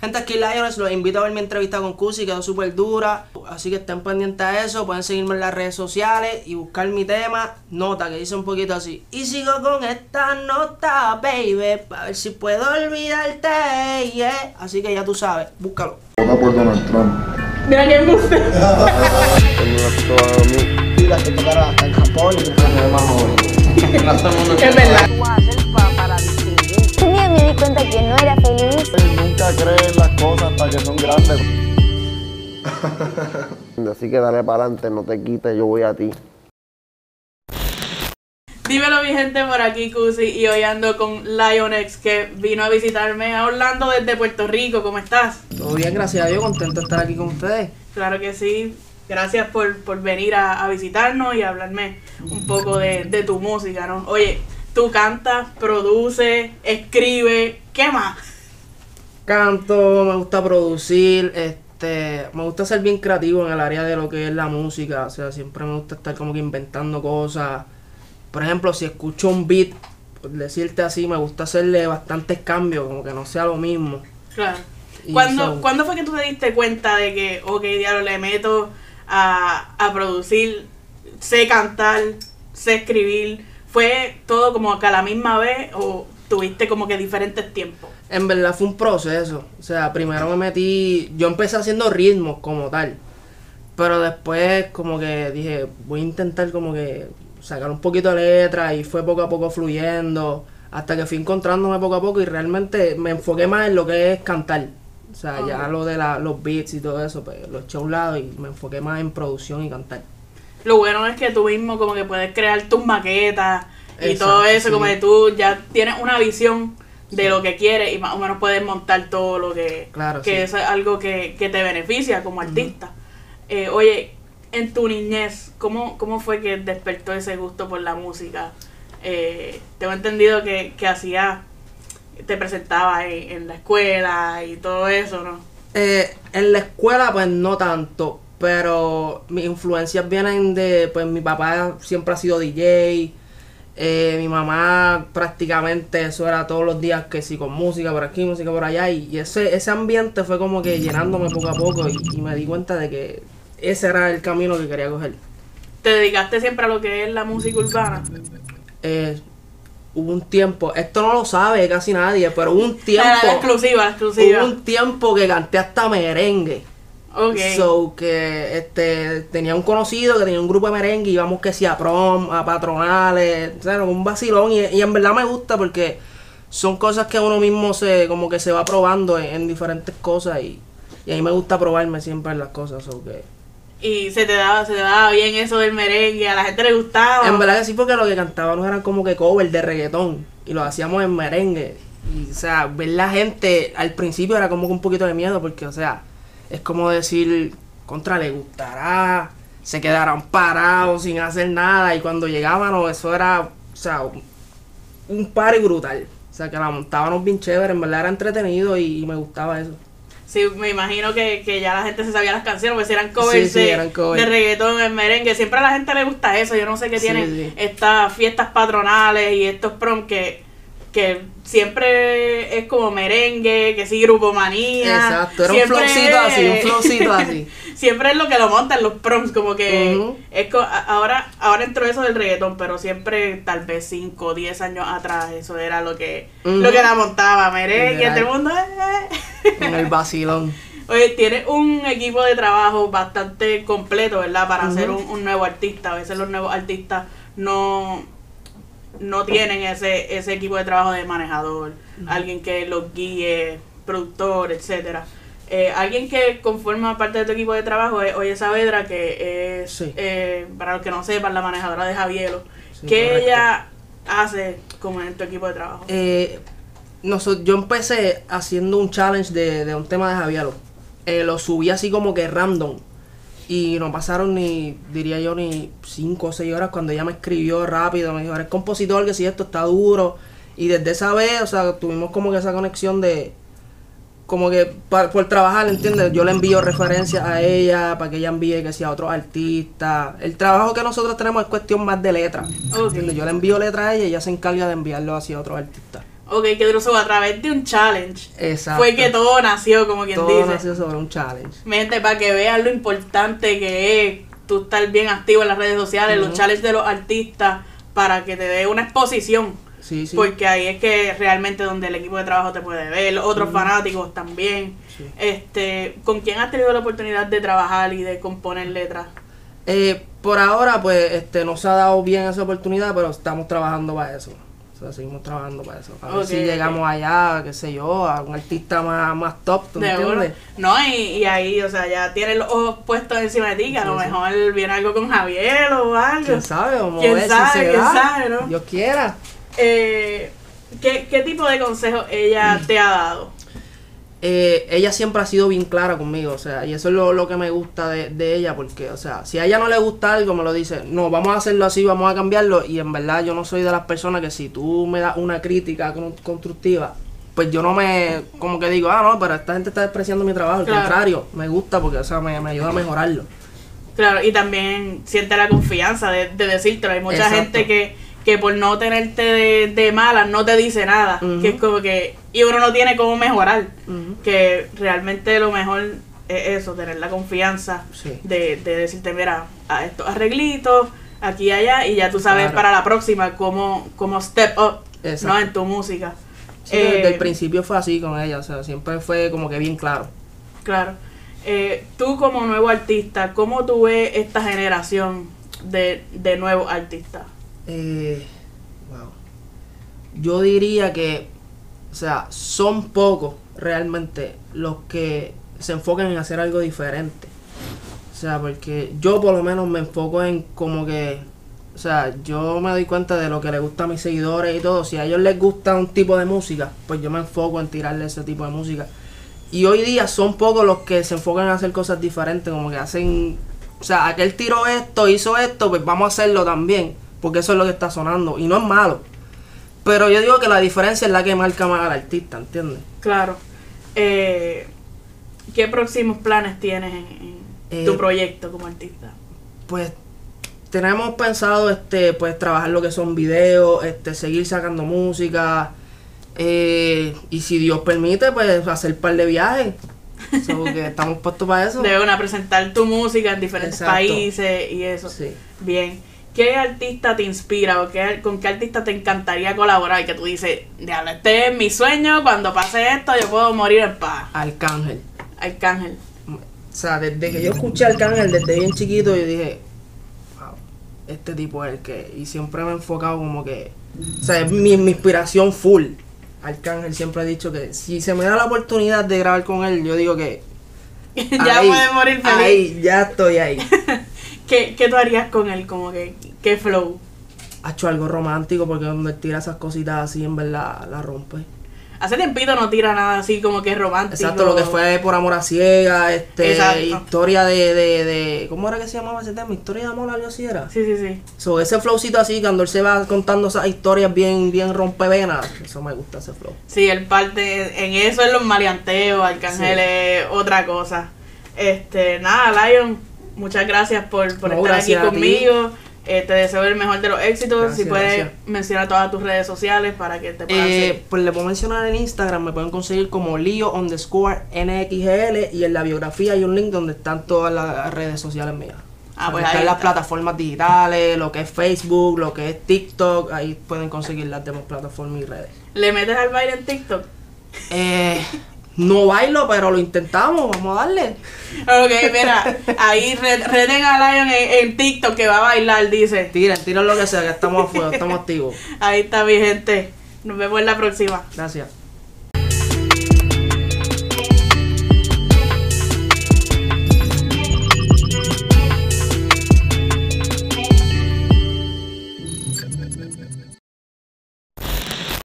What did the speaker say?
Gente, aquí Lions, los invito a ver mi entrevista con Cusi, quedó súper dura. Así que estén pendientes a eso. Pueden seguirme en las redes sociales y buscar mi tema, nota, que dice un poquito así. Y sigo con esta nota, baby, a ver si puedo olvidarte, yeah. Así que ya tú sabes, búscalo. Vota por Donald Trump. Mira quién gusta. Y las que tocaron hasta en Japón y Es verdad. Di cuenta que no era feliz. Nunca creen las cosas hasta que son grandes. Así que dale para adelante, no te quites, yo voy a ti. Dímelo mi gente por aquí, Cusi, y hoy ando con Lionex que vino a visitarme a Orlando desde Puerto Rico. ¿Cómo estás? Todo bien, gracias a Dios, contento de estar aquí con ustedes. Claro que sí. Gracias por, por venir a, a visitarnos y hablarme un poco de, de tu música, ¿no? Oye, tú cantas, produces, escribes, ¿qué más? Canto, me gusta producir, este, me gusta ser bien creativo en el área de lo que es la música, o sea, siempre me gusta estar como que inventando cosas. Por ejemplo, si escucho un beat, por decirte así, me gusta hacerle bastantes cambios, como que no sea lo mismo. Claro. ¿Cuándo, so- ¿Cuándo fue que tú te diste cuenta de que, ok, diablo, le meto a, a producir, sé cantar, sé escribir? ¿Fue todo como que a la misma vez o tuviste como que diferentes tiempos? En verdad fue un proceso. O sea, primero me metí. Yo empecé haciendo ritmos como tal. Pero después, como que dije, voy a intentar como que sacar un poquito de letra. Y fue poco a poco fluyendo. Hasta que fui encontrándome poco a poco. Y realmente me enfoqué más en lo que es cantar. O sea, ya lo de la- los beats y todo eso, pues lo eché a un lado. Y me enfoqué más en producción y cantar. Lo bueno es que tú mismo como que puedes crear tus maquetas y Exacto, todo eso, sí. como que tú ya tienes una visión de lo que quieres y más o menos puedes montar todo lo que... Claro, que sí. eso es algo que, que te beneficia como artista. Eh, oye, en tu niñez, ¿cómo, ¿cómo fue que despertó ese gusto por la música? Eh, tengo entendido que, que hacía, te presentaba en, en la escuela y todo eso, ¿no? Eh, en la escuela, pues no tanto, pero mis influencias vienen de, pues mi papá siempre ha sido DJ, eh, mi mamá prácticamente eso era todos los días que sí con música por aquí, música por allá, y, y ese, ese ambiente fue como que llenándome poco a poco y, y me di cuenta de que ese era el camino que quería coger. ¿Te dedicaste siempre a lo que es la música urbana? Eh, hubo un tiempo, esto no lo sabe casi nadie, pero hubo un tiempo, La, exclusiva, la exclusiva. hubo un tiempo que canté hasta merengue. Ok. So que este tenía un conocido que tenía un grupo de merengue y íbamos que sí a prom, a patronales, o sea, un vacilón y, y en verdad me gusta porque son cosas que uno mismo se como que se va probando en, en diferentes cosas y, y a mí me gusta probarme siempre en las cosas, so que y se te daba, se te daba bien eso del merengue, a la gente le gustaba. en verdad que sí porque lo que cantábamos eran como que cover de reggaetón y lo hacíamos en merengue y o sea, ver la gente al principio era como que un poquito de miedo porque o sea, es como decir contra le gustará, se quedarán parados sin hacer nada y cuando llegábamos eso era, o sea, un, party brutal. O sea, que la montábamos bien chévere, en verdad era entretenido y, y me gustaba eso. Sí, me imagino que, que ya la gente se sabía las canciones, porque si eran covers, Sí, sí, de, eran covers. de reggaetón, en merengue. Siempre a la gente le gusta eso. Yo no sé qué Sí, tienen estas fiestas patronales y estos prom que, que siempre es como merengue, que sí, grupo manía. Exacto, era un Siempre flowcito así, un flowcito así. siempre es lo que lo montan los proms, como que es co- ahora ahora entró eso del reggaetón, pero siempre tal vez 5 o 10 años atrás eso era lo que lo que la montaba, merengue, todo el mundo eh. En el vacilón. Oye, tienes un equipo de trabajo bastante completo, ¿verdad? Para Ujú. ser un, un nuevo artista. A veces los nuevos artistas no, no tienen ese, ese equipo de trabajo de manejador, alguien que los guíe, productor, etcétera. Eh, alguien que conforma parte de tu equipo de trabajo es Oye Saavedra, que es, Sí. eh, para los que no sepan, la manejadora de Javielo. Sí, ¿Qué correcto. ella hace como en tu equipo de trabajo? Eh, noso- yo empecé haciendo un challenge de, de un tema de Javiero. Eh, lo subí así como que random. Y no pasaron ni, diría yo, ni 5 o 6 horas cuando ella me escribió rápido. Me dijo, eres compositor, que si esto está duro. Y desde esa vez, o sea, tuvimos como que esa conexión de, como que pa- por trabajar, ¿entiendes? Yo le envío referencias a ella para que ella envíe que sea a otros artistas. El trabajo que nosotros tenemos es cuestión más de letra. Ok. ¿entiendes? Yo le envío letra a ella y ella se encarga de enviarlo hacia otros artistas. Ok, que Druso a través de un challenge Exacto. fue que todo nació, como quien Todo dice. nació sobre un challenge. Mi gente, para que vean lo importante que es tú estar bien activo en las redes sociales, los challenges de los artistas, para que te dé una exposición. Sí, sí. Porque ahí es que realmente donde el equipo de trabajo te puede ver, otros fanáticos también. Sí. Este, ¿Con quién has tenido la oportunidad de trabajar y de componer letras? Eh, por ahora, pues, este, no se ha dado bien esa oportunidad, pero estamos trabajando para eso. O sea, seguimos trabajando para eso. A ver si llegamos allá, qué sé yo, a un artista más, más top, ¿tú De entiendes? No, y, y ahí, o sea, ya tienes los ojos puestos encima de ti, que a lo Sí, sí. mejor viene algo con Javier o algo. ¿Quién sabe? Vamos ¿Quién a ver sabe? si se ¿Quién da. sabe, no? Dios quiera. Eh, ¿qué, ¿Qué tipo de consejos ella te ha dado? Eh, ella siempre ha sido bien clara conmigo, o sea, y eso es lo, lo que me gusta de, de ella, porque, o sea, si a ella no le gusta algo, me lo dice, no, vamos a hacerlo así, vamos a cambiarlo, y en verdad yo no soy de las personas que si tú me das una crítica con- constructiva, pues yo no me, como que digo, ah, no, pero esta gente está despreciando mi trabajo, al Claro. contrario, me gusta porque, o sea, me, me ayuda a mejorarlo. Claro, y también siente la confianza de, de decírtelo. Hay mucha Exacto. gente que, que por no tenerte de, de mala no te dice nada. Que es como que. Y uno no tiene cómo mejorar. Que realmente lo mejor es eso, tener la confianza Sí. de, de decirte, mira, a estos arreglitos, aquí y allá, y ya tú sabes Claro. para la próxima cómo, cómo step up Exacto. ¿no? en tu música. Sí, desde Eh, el principio fue así con ella, o sea, siempre fue como que bien claro. Claro. Eh, tú como nuevo artista, ¿cómo tú ves esta generación de, de nuevos artistas? Eh, wow. Yo diría que, o sea, son pocos realmente los que se enfocan en hacer algo diferente. O sea, porque yo por lo menos me enfoco en como que, o sea, yo me doy cuenta de lo que le gusta a mis seguidores y todo. Si a ellos les gusta un tipo de música, pues yo me enfoco en tirarle ese tipo de música. Y hoy día son pocos los que se enfocan en hacer cosas diferentes, como que hacen, o sea, aquel tiró esto, hizo esto, pues vamos a hacerlo también, porque eso es lo que está sonando, y no es malo. Pero yo digo que la diferencia es la que marca más al artista, ¿entiendes? Claro. Eh, ¿Qué próximos planes tienes en, en Eh, tu proyecto como artista? Pues tenemos pensado este pues trabajar lo que son videos, este seguir sacando música, eh, y si Dios permite, pues hacer un par de viajes. So que estamos puestos para eso. De una presentar tu música en diferentes Exacto. países y eso. Sí. Bien. ¿Qué artista te inspira o qué, con qué artista te encantaría colaborar? Que tú dices, diablo, este es mi sueño, cuando pase esto yo puedo morir en paz. Arcángel. Arcángel. O sea, desde que yo escuché Arcángel, desde bien chiquito, yo dije, wow, este tipo es el que. Y siempre me he enfocado como que. O sea, es mi, mi inspiración full. Arcángel siempre ha dicho que si se me da la oportunidad de grabar con él, yo digo que. ya ahí, puedes morir feliz. Ahí, ya estoy ahí. ¿Qué, ¿Qué tú harías con él? Como que, ¿qué flow? Ha hecho algo romántico porque donde él tira esas cositas así, en verdad, la rompe. Hace tiempito no tira nada así como que romántico. Exacto, lo que fue por amor a ciega, este, Exacto. historia de, de, de, ¿cómo era que se llamaba ese tema? Historia de amor, algo así era. Sí, sí, sí. So, ese flowcito así, cuando él se va contando esas historias bien, bien rompevenas, eso me gusta ese flow. Sí, el parte en eso es los maleanteos, Arcángel Sí. es otra cosa. Este, nada, Lion, muchas gracias por, por No, estar aquí gracias a ti. conmigo. Eh, te deseo el mejor de los éxitos. Gracias, si puedes gracias. mencionar todas tus redes sociales para que te puedan Eh, pues le puedo mencionar en Instagram, me pueden conseguir como Leo underscore NXGL y en la biografía hay un link donde están todas las redes sociales mías. Ah, O sea, pues están ahí las está. plataformas digitales, lo que es Facebook, lo que es TikTok, ahí pueden conseguir las demás plataformas y redes. ¿Le metes al baile en TikTok? Eh, no bailo, pero lo intentamos, vamos a darle. Ok, mira, ahí re- reten a Lion en, en TikTok que va a bailar, dice. Tiren, tiren lo que sea, que estamos afuera, estamos activos. Ahí está mi gente. Nos vemos en la próxima. Gracias.